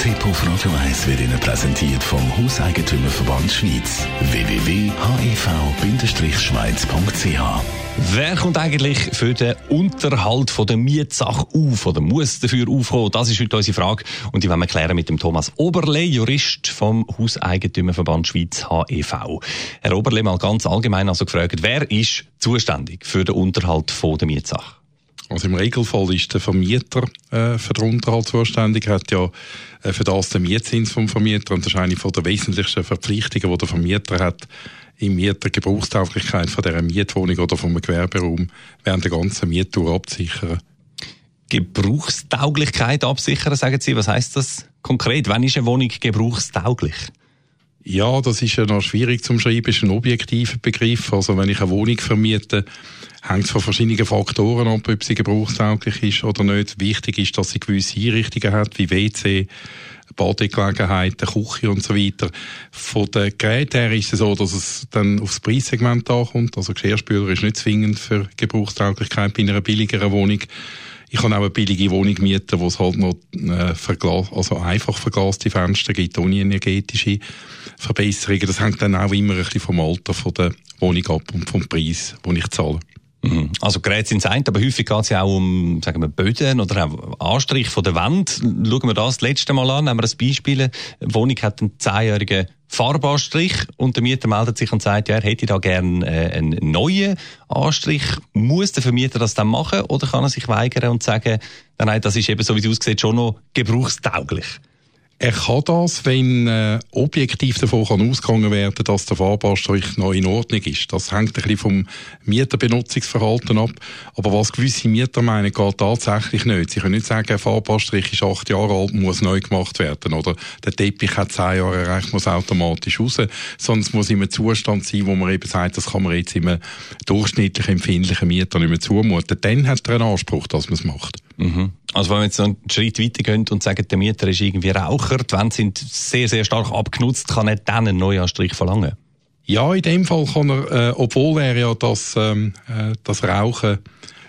Wohntipp auf Radio 1 wird Ihnen präsentiert vom Hauseigentümerverband Schweiz. www.hev-schweiz.ch Wer kommt eigentlich für den Unterhalt von der Mietsache auf oder muss dafür aufkommen? Das ist heute unsere Frage und die wollen wir klären mit dem Thomas Oberle, Jurist vom Hauseigentümerverband Schweiz HEV. Herr Oberle, mal ganz allgemein also gefragt, wer ist zuständig für den Unterhalt von der Mietsache? Also im Regelfall ist der Vermieter äh, für den Unterhalt zuständig, hat ja äh, für das den Mietzins vom Vermieter und das ist eine von der wesentlichsten Verpflichtungen, die der Vermieter hat, im Mieter Gebrauchstauglichkeit von dieser Mietwohnung oder vom Gewerberaum während der ganzen Miettour absichern. Gebrauchstauglichkeit absichern, sagen Sie. Was heißt das konkret? Wann ist eine Wohnung gebrauchstauglich? Ja, das ist ja noch schwierig zu schreiben, ist ein objektiver Begriff. Also wenn ich eine Wohnung vermiete, hängt es von verschiedenen Faktoren ab, ob sie gebrauchstauglich ist oder nicht. Wichtig ist, dass sie gewisse Einrichtungen hat, wie WC, Badegelegenheiten, Küche und so weiter. Von den Geräten her ist es so, dass es dann aufs Preissegment ankommt. Also Geschirrspüler ist nicht zwingend für Gebrauchstauglichkeit bei einer billigeren Wohnung. Ich kann auch eine billige Wohnung mieten, wo es halt noch äh, verglas also einfach verglaste Fenster gibt, ohne energetische Verbesserungen. Das hängt dann auch immer ein bisschen vom Alter von der Wohnung ab und vom Preis, den ich zahle. Mhm. Also Geräte sind ein, aber häufig geht es ja auch um sagen wir, Böden oder auch Anstrich von der Wand. Schauen wir das, das letzte Mal an, nehmen wir ein Beispiel. Eine Wohnung hat einen zehnjährigen Farbanstrich und der Mieter meldet sich und sagt, ja, er hätte da gerne äh, einen neuen Anstrich. Muss der Vermieter das dann machen oder kann er sich weigern und sagen, nein, das ist eben so, wie es aussieht, schon noch gebrauchstauglich? Er kann das, wenn äh, objektiv davon kann ausgegangen werden dass der Farbanstrich noch in Ordnung ist. Das hängt ein bisschen vom Mieterbenutzungsverhalten ab. Aber was gewisse Mieter meinen, geht tatsächlich nicht. Sie können nicht sagen, der Farbanstrich ist acht Jahre alt, muss neu gemacht werden. Oder der Teppich hat zehn Jahre erreicht, muss automatisch raus. Es muss einem Zustand sein, wo man eben sagt, das kann man jetzt einem durchschnittlich empfindlichen Mieter nicht mehr zumuten. Dann hat er einen Anspruch, dass man es macht. Mhm. Also wenn wir jetzt einen Schritt weiter gehen und sagen, der Mieter ist irgendwie Raucher, die Wände sind sehr, sehr stark abgenutzt, kann er dann einen neuen Anstrich verlangen? Ja, in dem Fall kann er, äh, obwohl er ja das, ähm, äh, das Rauchen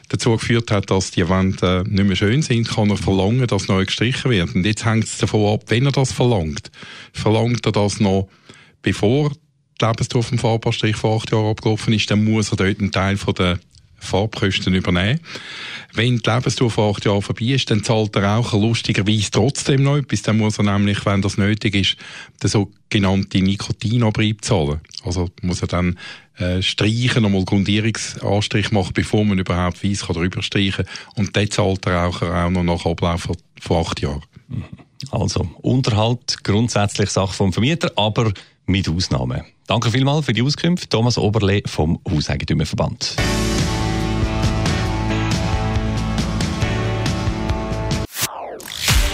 dazu geführt hat, dass die Wände äh, nicht mehr schön sind, kann er verlangen, dass neu gestrichen wird. Und jetzt hängt es davon ab, wenn er das verlangt. Verlangt er das noch bevor die Lebensdauer vom Farbanstrich vor acht Jahren abgelaufen ist, dann muss er dort einen Teil von der Farbkosten übernehmen. Wenn die Lebensdauer von acht Jahren vorbei ist, dann zahlt der Raucher lustigerweise trotzdem noch etwas. Dann muss er nämlich, wenn das nötig ist, den sogenannten Nikotinabrieb zahlen. Also muss er dann äh, streichen, nochmal Grundierungsanstrich machen, bevor man überhaupt weiss, kann drüber streichen. Und dann zahlt der Raucher auch noch nach Ablauf von, acht Jahren. Also Unterhalt grundsätzlich Sache vom Vermieter, aber mit Ausnahmen. Danke vielmals für die Auskunft, Thomas Oberle vom Hauseigentümerverband.